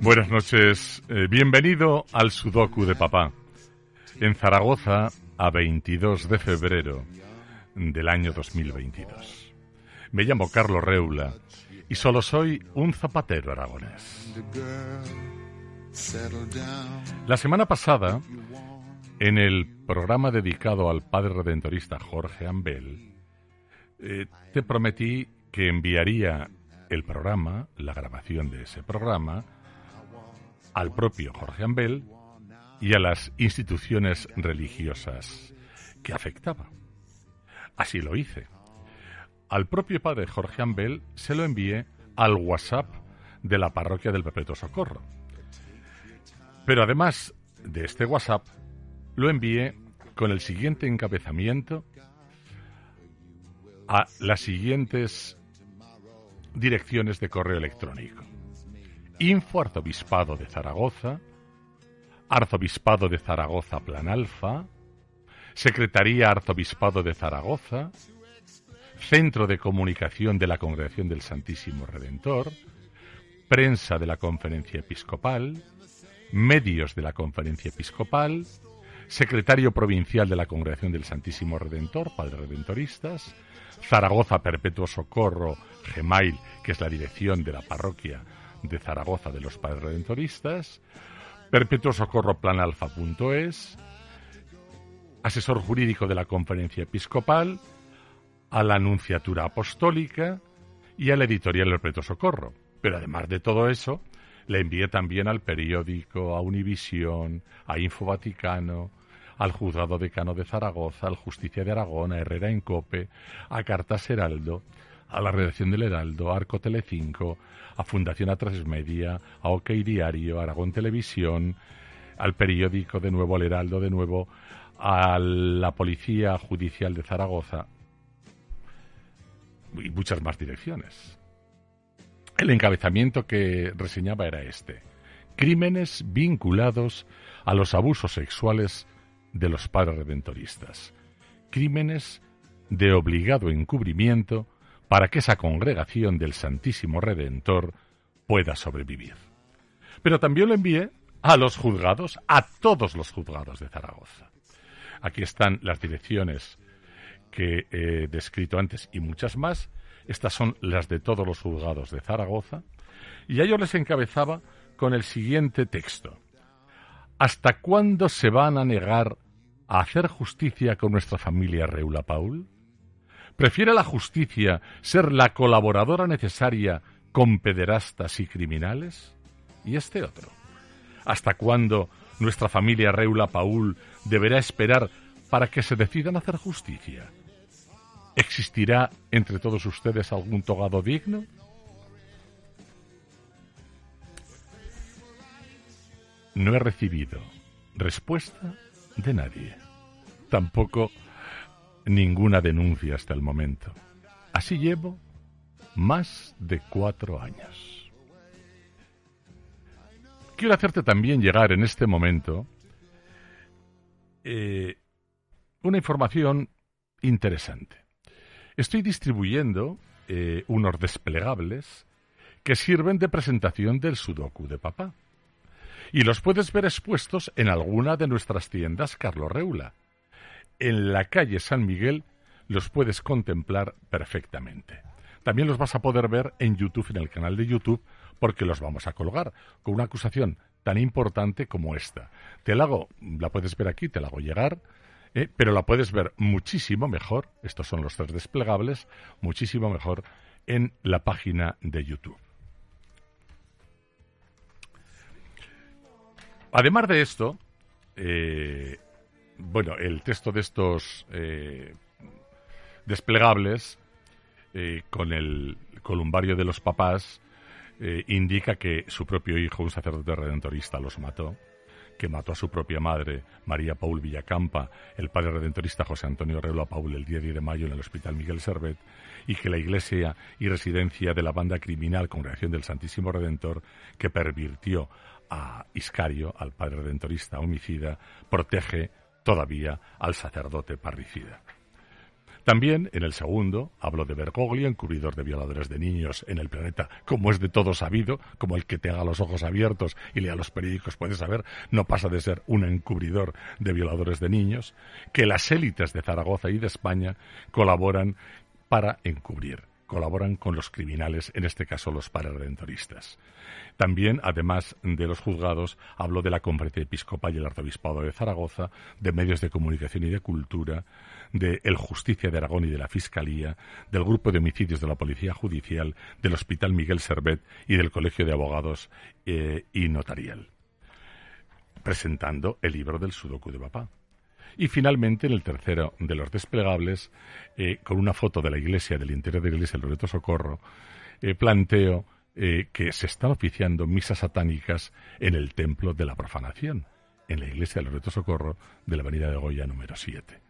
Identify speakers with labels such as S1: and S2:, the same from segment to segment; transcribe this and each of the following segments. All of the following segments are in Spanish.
S1: Buenas noches, eh, bienvenido al Sudoku de Papá. En Zaragoza, a 22 de febrero del año 2022. Me llamo Carlos Reula y solo soy un zapatero aragonés. La semana pasada, en el programa dedicado al padre redentorista Jorge Ambel, eh, te prometí que enviaría el programa, la grabación de ese programa, al propio Jorge Ambel y a las instituciones religiosas que afectaba. Así lo hice. Al propio padre Jorge Ambel se lo envié al WhatsApp de la parroquia del Perpetuo Socorro. Pero además de este WhatsApp, lo envié con el siguiente encabezamiento a las siguientes direcciones de correo electrónico. Info Arzobispado de Zaragoza, Arzobispado de Zaragoza Plan Alfa, Secretaría Arzobispado de Zaragoza, Centro de Comunicación de la Congregación del Santísimo Redentor, Prensa de la Conferencia Episcopal, Medios de la Conferencia Episcopal, Secretario Provincial de la Congregación del Santísimo Redentor, Padre Redentoristas, Zaragoza Perpetuo Socorro, Gemail, que es la dirección de la parroquia de Zaragoza de los Padres Redentoristas, Perpetuo Socorro Planalfa.es, asesor jurídico de la Conferencia Episcopal, a la Anunciatura Apostólica y a la editorial Perpetuo Socorro. Pero además de todo eso, le envié también al periódico, a Univisión, a Info Vaticano, al Juzgado Decano de Zaragoza, al Justicia de Aragón, a Herrera en Cope, a Cartas Heraldo, a la redacción del Heraldo, a Arco Telecinco, a Fundación A3 Media, a OK Diario, a Aragón Televisión, al periódico de nuevo, al Heraldo de nuevo, a la Policía Judicial de Zaragoza y muchas más direcciones. El encabezamiento que reseñaba era este. Crímenes vinculados a los abusos sexuales de los redentoristas. Crímenes de obligado encubrimiento para que esa congregación del Santísimo Redentor pueda sobrevivir. Pero también lo envié a los juzgados, a todos los juzgados de Zaragoza. Aquí están las direcciones que he descrito antes y muchas más. Estas son las de todos los juzgados de Zaragoza. Y a ellos les encabezaba con el siguiente texto. ¿Hasta cuándo se van a negar hacer justicia con nuestra familia Reula Paul? ¿Prefiere la justicia ser la colaboradora necesaria con pederastas y criminales? Y este otro. ¿Hasta cuándo nuestra familia Reula Paul deberá esperar para que se decidan hacer justicia? ¿Existirá entre todos ustedes algún togado digno? No he recibido respuesta de nadie. Tampoco ninguna denuncia hasta el momento. Así llevo más de cuatro años. Quiero hacerte también llegar en este momento eh, una información interesante. Estoy distribuyendo eh, unos desplegables que sirven de presentación del Sudoku de papá. Y los puedes ver expuestos en alguna de nuestras tiendas Carlos Reula en la calle San Miguel los puedes contemplar perfectamente. También los vas a poder ver en YouTube, en el canal de YouTube, porque los vamos a colgar con una acusación tan importante como esta. Te la hago, la puedes ver aquí, te la hago llegar, eh, pero la puedes ver muchísimo mejor, estos son los tres desplegables, muchísimo mejor en la página de YouTube. Además de esto, eh, bueno, el texto de estos eh, desplegables eh, con el columbario de los papás indica que su propio hijo, un sacerdote redentorista, los mató que mató a su propia madre, María Paul Villacampa, el padre redentorista José Antonio Relo Paul el día 10 de mayo en el Hospital Miguel Servet, y que la iglesia y residencia de la banda criminal Congregación del Santísimo Redentor, que pervirtió a Iscario, al padre redentorista homicida, protege todavía al sacerdote parricida. También, en el segundo, hablo de Bergoglio, encubridor de violadores de niños en el planeta, como es de todo sabido, como el que te haga los ojos abiertos y lea los periódicos puede saber, no pasa de ser un encubridor de violadores de niños, que las élites de Zaragoza y de España colaboran para encubrir colaboran con los criminales, en este caso los pararedentoristas. También, además de los juzgados, hablo de la Conferencia Episcopal y el Arzobispado de Zaragoza, de medios de comunicación y de cultura, de El Justicia de Aragón y de la Fiscalía, del Grupo de Homicidios de la Policía Judicial, del Hospital Miguel Servet y del Colegio de Abogados eh, y Notarial, presentando el libro del Sudoku de Papá. Y finalmente, en el tercero de los desplegables, eh, con una foto de la iglesia, del interior de la iglesia del Loreto Socorro, eh, planteo eh, que se están oficiando misas satánicas en el templo de la profanación, en la iglesia del Loreto Socorro de la avenida de Goya número 7.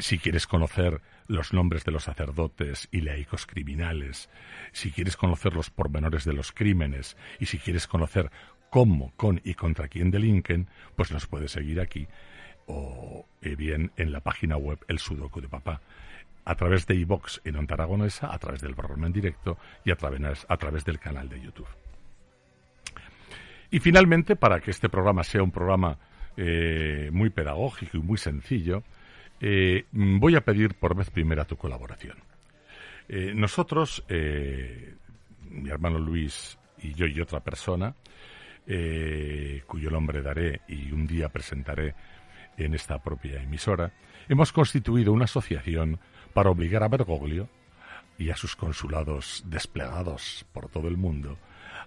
S1: si quieres conocer los nombres de los sacerdotes y laicos criminales, si quieres conocer los pormenores de los crímenes y si quieres conocer cómo, con y contra quién delinquen, pues nos puedes seguir aquí o eh, bien en la página web El Sudoku de Papá, a través de iBox en Onda a través del programa en directo y a través, a través del canal de YouTube. Y finalmente, para que este programa sea un programa eh, muy pedagógico y muy sencillo, eh, voy a pedir por vez primera tu colaboración. nosotros, mi hermano Luis y yo y otra persona, cuyo nombre daré y un día presentaré en esta propia emisora, hemos constituido una asociación para obligar a Bergoglio y a sus consulados desplegados por todo el mundo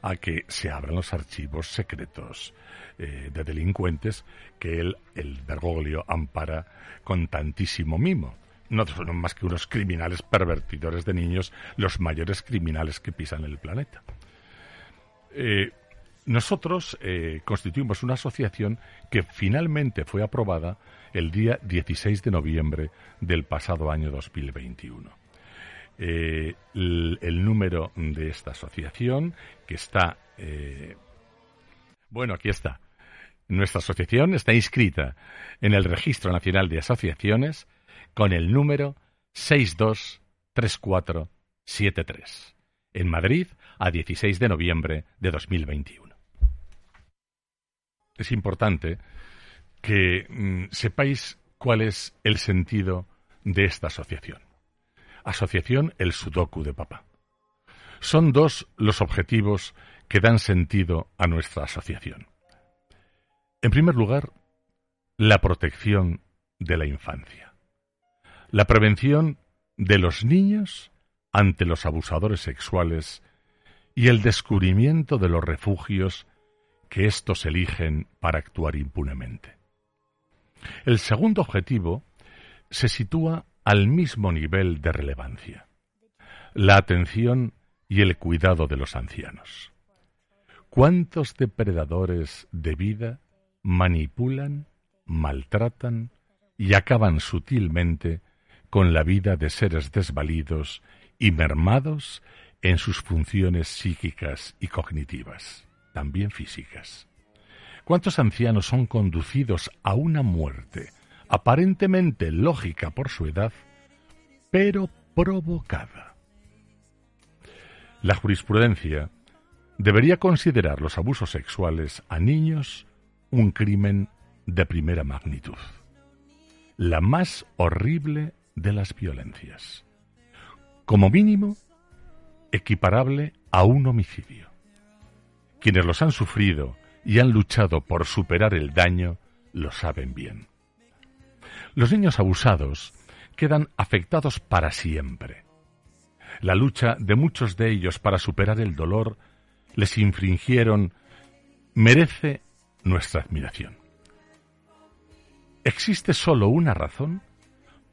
S1: a que se abran los archivos secretos eh, de delincuentes que él, el Bergoglio, ampara con tantísimo mimo. No son más que unos criminales pervertidores de niños, los mayores criminales que pisan el planeta. Eh, nosotros eh, constituimos una asociación que finalmente fue aprobada el día 16 de noviembre del pasado año 2021. Eh, el, número de esta asociación, que está... Eh, bueno, aquí está. Nuestra asociación está inscrita en el Registro Nacional de Asociaciones con el número 623473, en Madrid a 16 de noviembre de 2021 es importante que mm, sepáis cuál es el sentido de esta asociación. Asociación El Sudoku de Papá. Son dos los objetivos que dan sentido a nuestra asociación. En primer lugar, la protección de la infancia. La prevención de los niños ante los abusadores sexuales y el descubrimiento de los refugios que éstos eligen para actuar impunemente. El segundo objetivo se sitúa al mismo nivel de relevancia, la atención y el cuidado de los ancianos. ¿Cuántos depredadores de vida manipulan, maltratan y acaban sutilmente con la vida de seres desvalidos y mermados en sus funciones psíquicas y cognitivas? También físicas. ¿Cuántos ancianos son conducidos a una muerte aparentemente lógica por su edad, pero provocada? La jurisprudencia debería considerar los abusos sexuales a niños un crimen de primera magnitud, la más horrible de las violencias, como mínimo equiparable a un homicidio. Quienes los han sufrido y han luchado por superar el daño lo saben bien. Los niños abusados quedan afectados para siempre. la lucha de muchos de ellos para superar el dolor les infringieron merece nuestra admiración. Existe solo una razón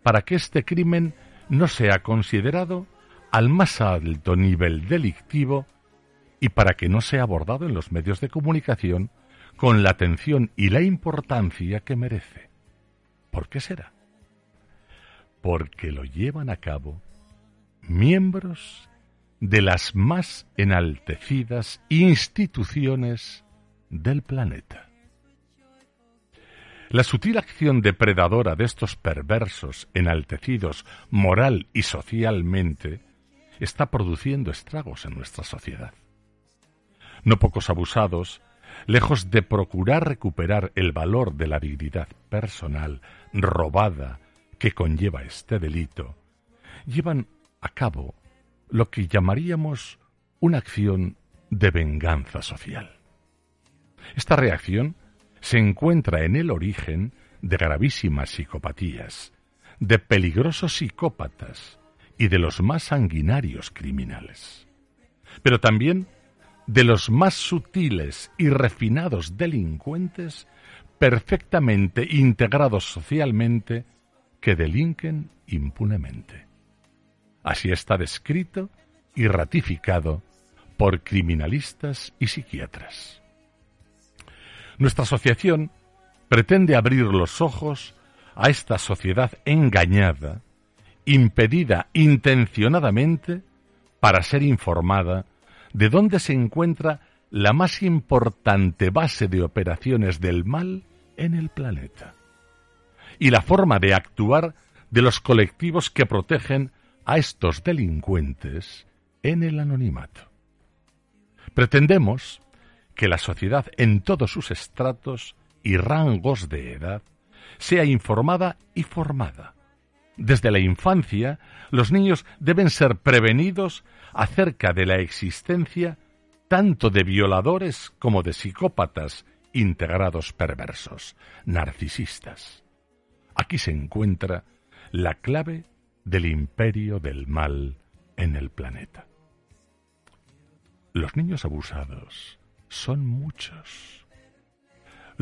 S1: para que este crimen no sea considerado al más alto nivel delictivo y para que no sea abordado en los medios de comunicación con la atención y la importancia que merece. ¿Por qué será? Porque lo llevan a cabo miembros de las más enaltecidas instituciones del planeta. La sutil acción depredadora de estos perversos enaltecidos moral y socialmente está produciendo estragos en nuestra sociedad. No pocos abusados, lejos de procurar recuperar el valor de la dignidad personal robada que conlleva este delito, llevan a cabo lo que llamaríamos una acción de venganza social. Esta reacción se encuentra en el origen de gravísimas psicopatías, de peligrosos psicópatas y de los más sanguinarios criminales, pero también de los más sutiles y refinados delincuentes perfectamente integrados socialmente que delinquen impunemente. Así está descrito y ratificado por criminalistas y psiquiatras. Nuestra asociación pretende abrir los ojos a esta sociedad engañada, impedida intencionadamente para ser informada de dónde se encuentra la más importante base de operaciones del mal en el planeta y la forma de actuar de los colectivos que protegen a estos delincuentes en el anonimato. Pretendemos que la sociedad en todos sus estratos y rangos de edad sea informada y formada. Desde la infancia, los niños deben ser prevenidos acerca de la existencia tanto de violadores como de psicópatas integrados perversos, narcisistas. Aquí se encuentra la clave del imperio del mal en el planeta. Los niños abusados son muchos.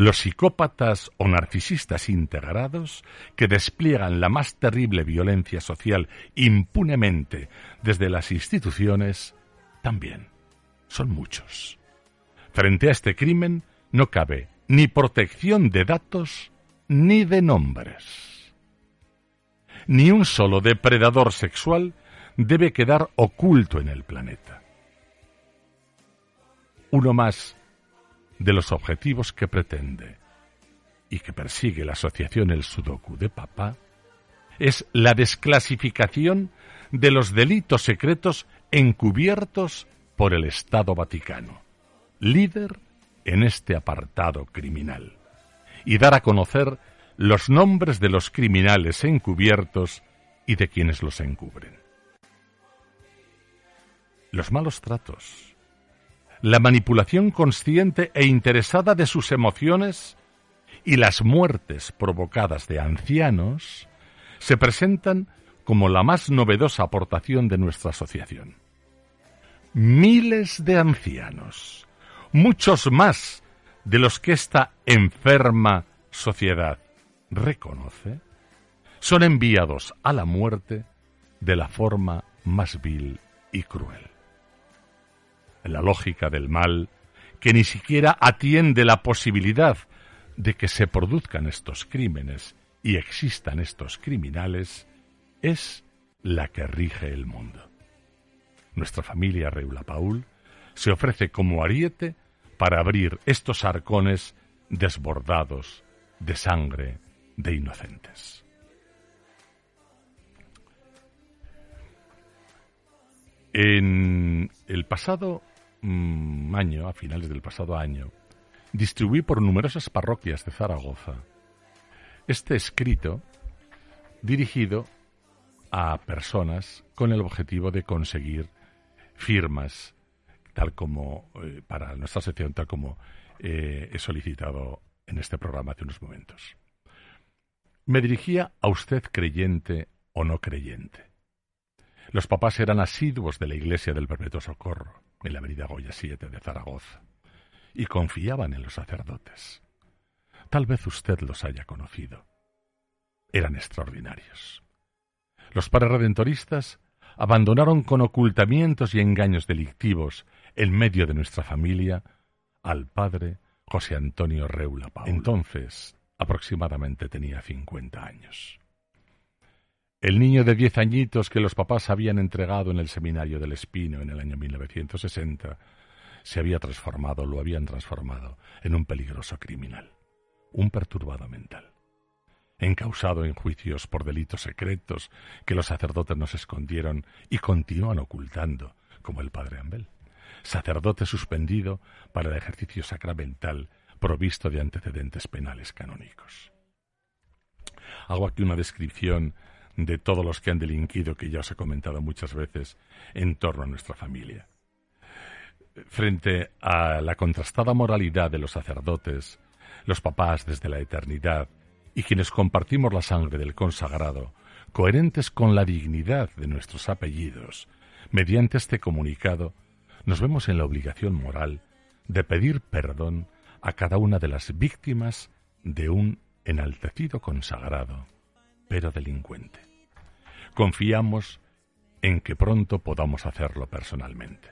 S1: Los psicópatas o narcisistas integrados que despliegan la más terrible violencia social impunemente desde las instituciones también son muchos. Frente a este crimen no cabe ni protección de datos ni de nombres ni un solo depredador sexual debe quedar oculto en el planeta. Uno más de los objetivos que pretende y que persigue la asociación El Sudoku de Papá es la desclasificación de los delitos secretos encubiertos por el Estado Vaticano, líder en este apartado criminal, y dar a conocer los nombres de los criminales encubiertos y de quienes los encubren. Los malos tratos, la manipulación consciente e interesada de sus emociones y las muertes provocadas de ancianos se presentan como la más novedosa aportación de nuestra asociación. Miles de ancianos, muchos más de los que esta enferma sociedad reconoce, son enviados a la muerte de la forma más vil y cruel. La lógica del mal, que ni siquiera atiende la posibilidad de que se produzcan estos crímenes y existan estos criminales, es la que rige el mundo. Nuestra familia Reula Paul se ofrece como ariete para abrir estos arcones desbordados de sangre de inocentes. En el pasado año, a finales del pasado año, distribuí por numerosas parroquias de Zaragoza este escrito dirigido a personas con el objetivo de conseguir firmas, tal como eh, para nuestra sección, tal como eh, he solicitado en este programa hace unos momentos. Me dirigía a usted creyente o no creyente. Los papás eran asiduos de la iglesia del Perpetuo Socorro, en la avenida Goya 7 de Zaragoza, y confiaban en los sacerdotes. Tal vez usted los haya conocido. Eran extraordinarios. Los padres redentoristas abandonaron con ocultamientos y engaños delictivos en medio de nuestra familia al padre José Antonio Reula Paul. Entonces, aproximadamente tenía cincuenta años. El niño de diez añitos que los papás habían entregado en el seminario del Espino en el año 1960 se había transformado, lo habían transformado, en un peligroso criminal, un perturbado mental, encausado en juicios por delitos secretos que los sacerdotes nos escondieron y continúan ocultando, como el padre Ambel, sacerdote suspendido para el ejercicio sacramental provisto de antecedentes penales canónicos. Hago aquí una descripción de todos los que han delinquido que ya os he comentado muchas veces en torno a nuestra familia. Frente a la contrastada moralidad de los sacerdotes, los papás desde la eternidad y quienes compartimos la sangre del consagrado, coherentes con la dignidad de nuestros apellidos, mediante este comunicado, nos vemos en la obligación moral de pedir perdón a cada una de las víctimas de un enaltecido consagrado, pero delincuente. Confiamos en que pronto podamos hacerlo personalmente.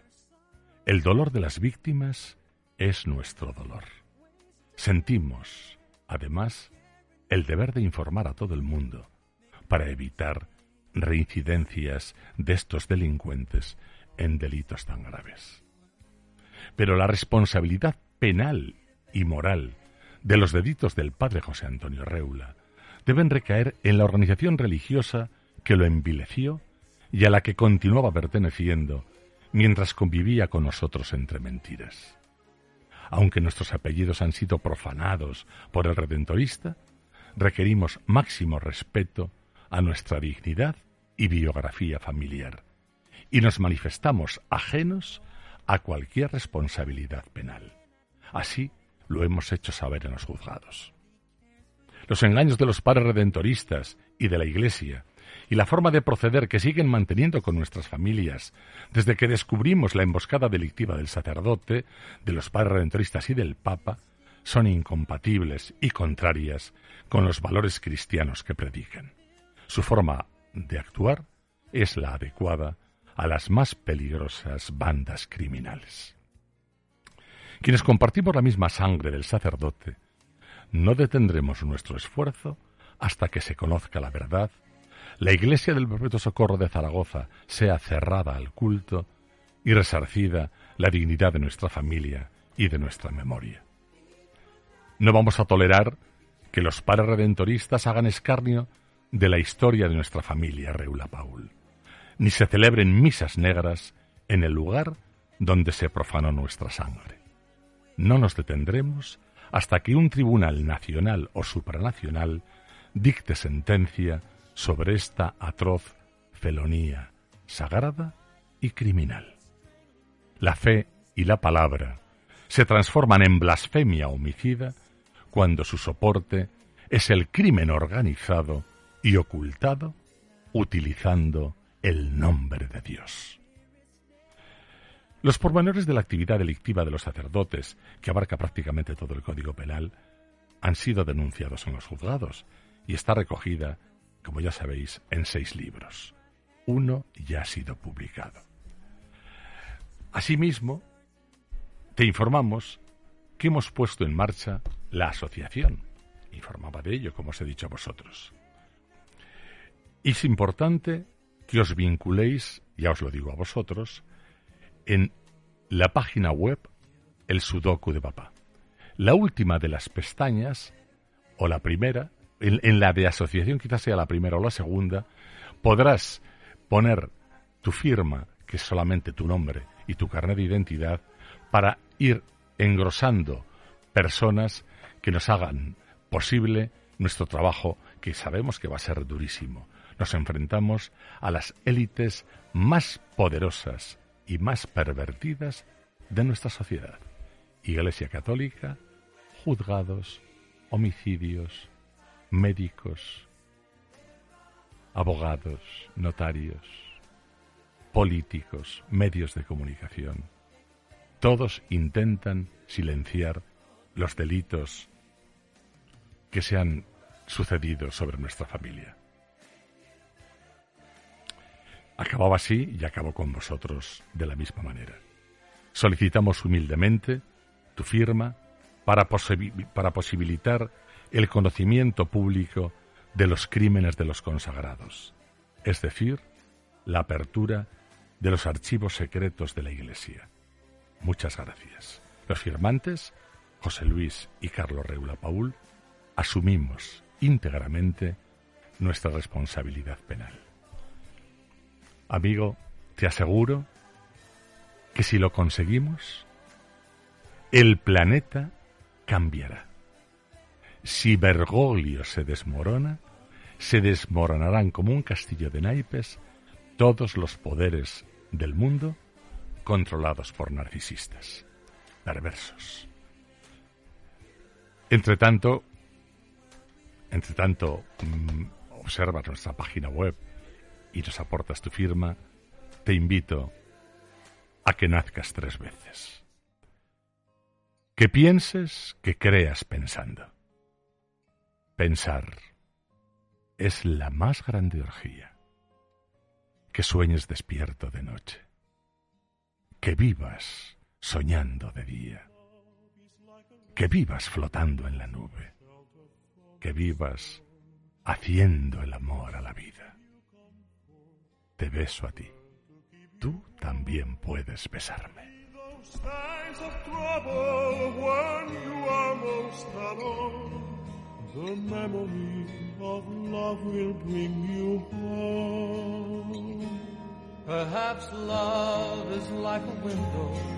S1: El dolor de las víctimas es nuestro dolor. Sentimos, además, el deber de informar a todo el mundo para evitar reincidencias de estos delincuentes en delitos tan graves. Pero la responsabilidad penal y moral de los delitos del padre José Antonio Reula deben recaer en la organización religiosa que lo envileció y a la que continuaba perteneciendo mientras convivía con nosotros entre mentiras. Aunque nuestros apellidos han sido profanados por el redentorista, requerimos máximo respeto a nuestra dignidad y biografía familiar, y nos manifestamos ajenos a cualquier responsabilidad penal. Así lo hemos hecho saber en los juzgados. Los engaños de los padres redentoristas y de la Iglesia y la forma de proceder que siguen manteniendo con nuestras familias desde que descubrimos la emboscada delictiva del sacerdote, de los padres redentoristas y del Papa, son incompatibles y contrarias con los valores cristianos que predican. Su forma de actuar es la adecuada a las más peligrosas bandas criminales. Quienes compartimos la misma sangre del sacerdote, no detendremos nuestro esfuerzo hasta que se conozca la verdad, la iglesia del Perpetuo Socorro de Zaragoza sea cerrada al culto y resarcida la dignidad de nuestra familia y de nuestra memoria. No vamos a tolerar que los padres redentoristas hagan escarnio de la historia de nuestra familia, Reula Paul, ni se celebren misas negras en el lugar donde se profanó nuestra sangre. No nos detendremos hasta que un tribunal nacional o supranacional dicte sentencia sobre esta atroz felonía sagrada y criminal. La fe y la palabra se transforman en blasfemia homicida cuando su soporte es el crimen organizado y ocultado utilizando el nombre de Dios. Los pormenores de la actividad delictiva de los sacerdotes, que abarca prácticamente todo el Código Penal, han sido denunciados en los juzgados y está recogida, como ya sabéis, en seis libros. Uno ya ha sido publicado. Asimismo, te informamos que hemos puesto en marcha la asociación. Informaba de ello, como os he dicho a vosotros. Es importante que os vinculéis, ya os lo digo a vosotros, en la página web El Sudoku de Papá. La última de las pestañas, o la primera, en, la de asociación quizás sea la primera o la segunda, podrás poner tu firma, que es solamente tu nombre, y tu carnet de identidad, para ir engrosando personas que nos hagan posible nuestro trabajo, que sabemos que va a ser durísimo. Nos enfrentamos a las élites más poderosas y más pervertidas de nuestra sociedad. Iglesia Católica, juzgados, homicidios, médicos, abogados, notarios, políticos, medios de comunicación, todos intentan silenciar los delitos que se han sucedido sobre nuestra familia. Acababa así y acabo con vosotros de la misma manera. Solicitamos humildemente tu firma para, para posibilitar el conocimiento público de los crímenes de los consagrados, es decir, la apertura de los archivos secretos de la Iglesia. Muchas gracias. Los firmantes, José Luis y Carlos Reula Paul, asumimos íntegramente nuestra responsabilidad penal. Amigo, te aseguro que si lo conseguimos, el planeta cambiará. Si Bergoglio se desmorona, se desmoronarán como un castillo de naipes todos los poderes del mundo controlados por narcisistas, perversos. Entre tanto, entre tanto, mm, observas nuestra página web y nos aportas tu firma, te invito a que nazcas tres veces. Que pienses, que creas pensando. Pensar es la más grande orgía. Que sueñes despierto de noche. Que vivas soñando de día. Que vivas flotando en la nube que vivas haciendo el amor a la vida. Te beso a ti. Tú también puedes besarme. The memory of love will bring you home. Perhaps love is like a window